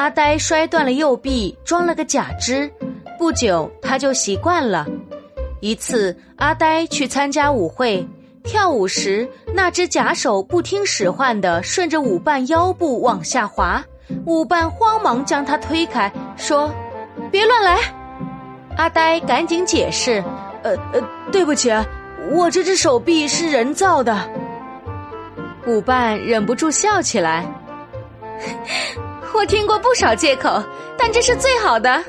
阿呆摔断了右臂，装了个假肢。不久，他就习惯了。一次，阿呆去参加舞会，跳舞时，那只假手不听使唤的顺着舞伴腰部往下滑，舞伴慌忙将他推开，说：“别乱来。”阿呆赶紧解释：“呃呃，对不起，我这只手臂是人造的。”舞伴忍不住笑起来。我听过不少借口，但这是最好的。